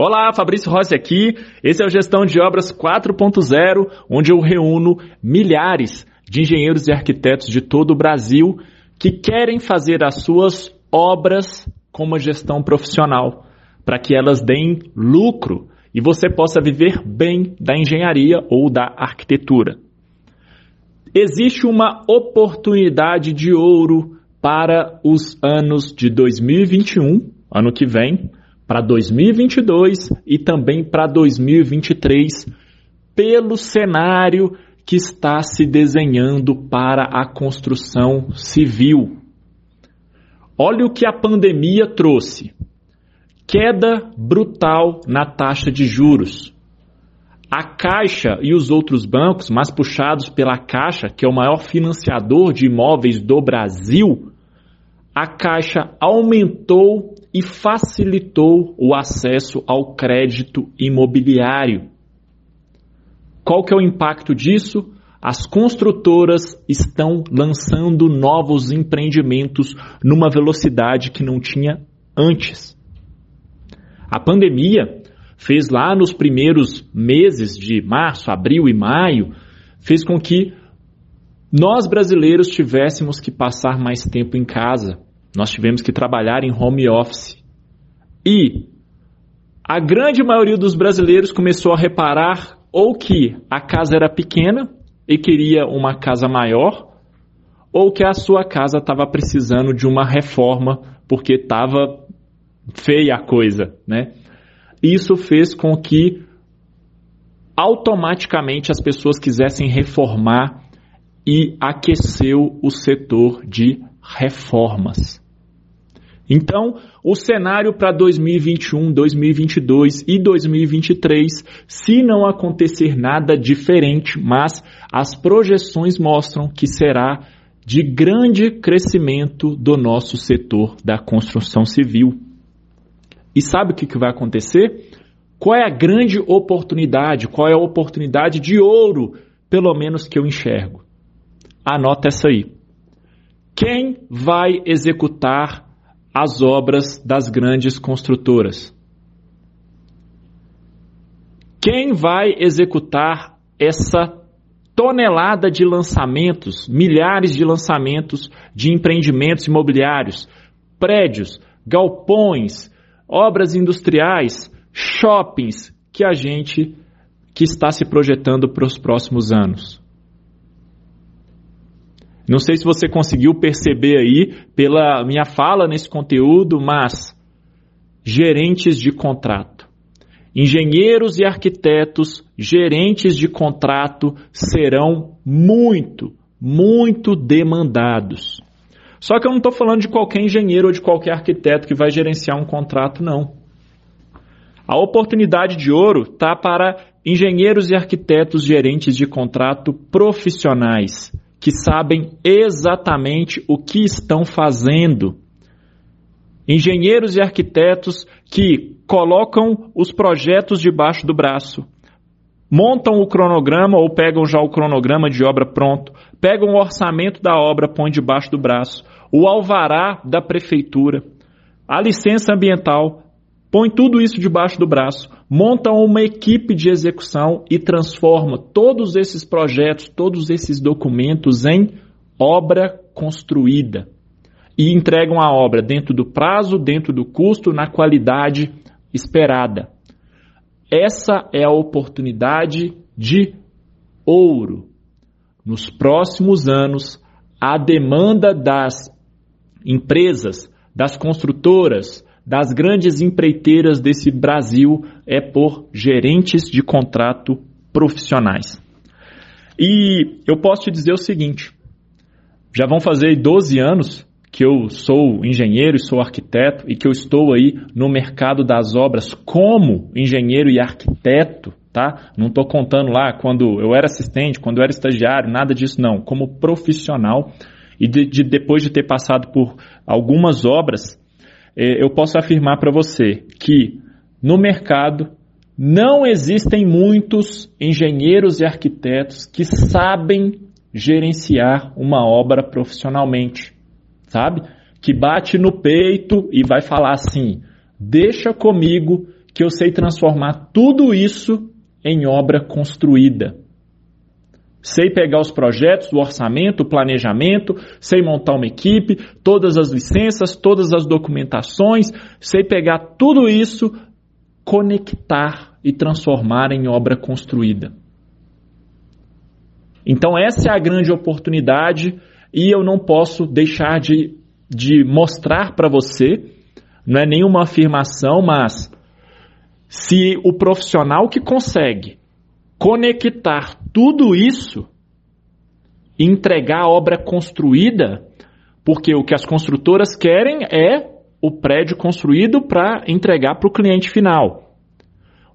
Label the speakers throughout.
Speaker 1: Olá, Fabrício Rossi aqui. Esse é o Gestão de Obras 4.0, onde eu reúno milhares de engenheiros e arquitetos de todo o Brasil que querem fazer as suas obras com uma gestão profissional, para que elas deem lucro e você possa viver bem da engenharia ou da arquitetura. Existe uma oportunidade de ouro para os anos de 2021, ano que vem, para 2022 e também para 2023, pelo cenário que está se desenhando para a construção civil. Olha o que a pandemia trouxe: queda brutal na taxa de juros. A Caixa e os outros bancos, mais puxados pela Caixa, que é o maior financiador de imóveis do Brasil, a Caixa aumentou e facilitou o acesso ao crédito imobiliário. Qual que é o impacto disso? As construtoras estão lançando novos empreendimentos numa velocidade que não tinha antes. A pandemia fez lá nos primeiros meses de março, abril e maio, fez com que nós brasileiros tivéssemos que passar mais tempo em casa. Nós tivemos que trabalhar em home office. E a grande maioria dos brasileiros começou a reparar ou que a casa era pequena e queria uma casa maior, ou que a sua casa estava precisando de uma reforma porque estava feia a coisa, né? Isso fez com que automaticamente as pessoas quisessem reformar e aqueceu o setor de reformas. Então, o cenário para 2021, 2022 e 2023, se não acontecer nada diferente, mas as projeções mostram que será de grande crescimento do nosso setor da construção civil. E sabe o que, vai acontecer? Qual é a grande oportunidade? Qual é a oportunidade de ouro, pelo menos que eu enxergo? Anota essa aí. Quem vai executar as obras das grandes construtoras? Quem vai executar essa tonelada de lançamentos, milhares de lançamentos de empreendimentos imobiliários, prédios, galpões, obras industriais, shoppings que a gente que está se projetando para os próximos anos? Não sei se você conseguiu perceber aí pela minha fala nesse conteúdo, mas gerentes de contrato. Engenheiros e arquitetos, gerentes de contrato serão muito, muito demandados. Só que eu não estou falando de qualquer engenheiro ou de qualquer arquiteto que vai gerenciar um contrato, não. A oportunidade de ouro está para engenheiros e arquitetos gerentes de contrato profissionais que sabem exatamente o que estão fazendo. Engenheiros e arquitetos que colocam os projetos debaixo do braço, montam o cronograma ou pegam já o cronograma de obra pronto, pegam o orçamento da obra, põem debaixo do braço, o alvará da prefeitura, a licença ambiental, põe tudo isso debaixo do braço, monta uma equipe de execução e transforma todos esses projetos, todos esses documentos em obra construída. E entregam a obra dentro do prazo, dentro do custo, na qualidade esperada. Essa é a oportunidade de ouro. Nos próximos anos, a demanda das empresas, das construtoras, das grandes empreiteiras desse Brasil é por gerentes de contrato profissionais. E eu posso te dizer o seguinte: já vão fazer 12 anos que eu sou engenheiro e sou arquiteto e que eu estou aí no mercado das obras como engenheiro e arquiteto, tá? Não estou contando lá quando eu era assistente, quando eu era estagiário, nada disso não. Como profissional e de, de depois de ter passado por algumas obras, eu posso afirmar para você que no mercado não existem muitos engenheiros e arquitetos que sabem gerenciar uma obra profissionalmente, sabe? Que bate no peito e vai falar assim: deixa comigo que eu sei transformar tudo isso em obra construída. Sei pegar os projetos, o orçamento, o planejamento, sei montar uma equipe, todas as licenças, todas as documentações, sei pegar tudo isso, conectar e transformar em obra construída. Então, essa é a grande oportunidade e eu não posso deixar de, de mostrar para você, não é nenhuma afirmação, mas se o profissional que consegue conectar tudo isso e entregar a obra construída, porque o que as construtoras querem é o prédio construído para entregar para o cliente final.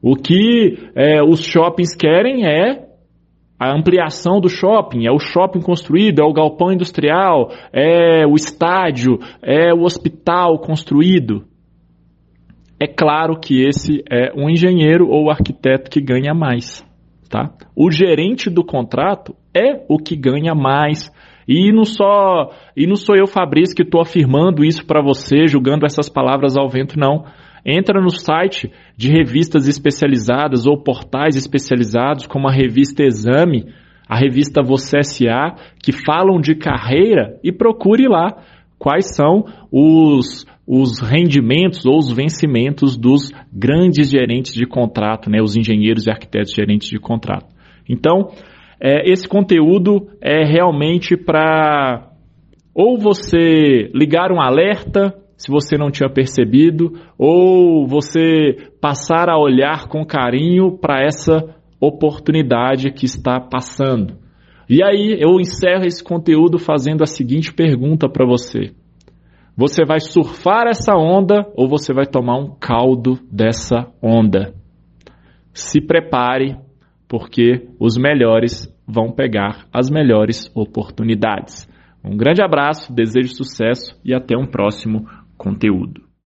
Speaker 1: O que é, os shoppings querem é a ampliação do shopping, é o shopping construído, é o galpão industrial, é o estádio, é o hospital construído. É claro que esse é um engenheiro ou arquiteto que ganha mais. Tá? O gerente do contrato é o que ganha mais. E não só e não sou eu, Fabrício, que estou afirmando isso para você, julgando essas palavras ao vento, não. Entra no site de revistas especializadas ou portais especializados, como a revista Exame, a revista Você SA, que falam de carreira e procure lá quais são os, os rendimentos ou os vencimentos dos grandes gerentes de contrato, né, os engenheiros e arquitetos gerentes de contrato. Então, é, esse conteúdo é realmente para ou você ligar um alerta se você não tinha percebido, ou você passar a olhar com carinho para essa oportunidade que está passando. E aí eu encerro esse conteúdo fazendo a seguinte pergunta para você: você vai surfar essa onda ou você vai tomar um caldo dessa onda? Se prepare, porque os melhores vão pegar as melhores oportunidades. Um grande abraço, desejo sucesso e até um próximo conteúdo.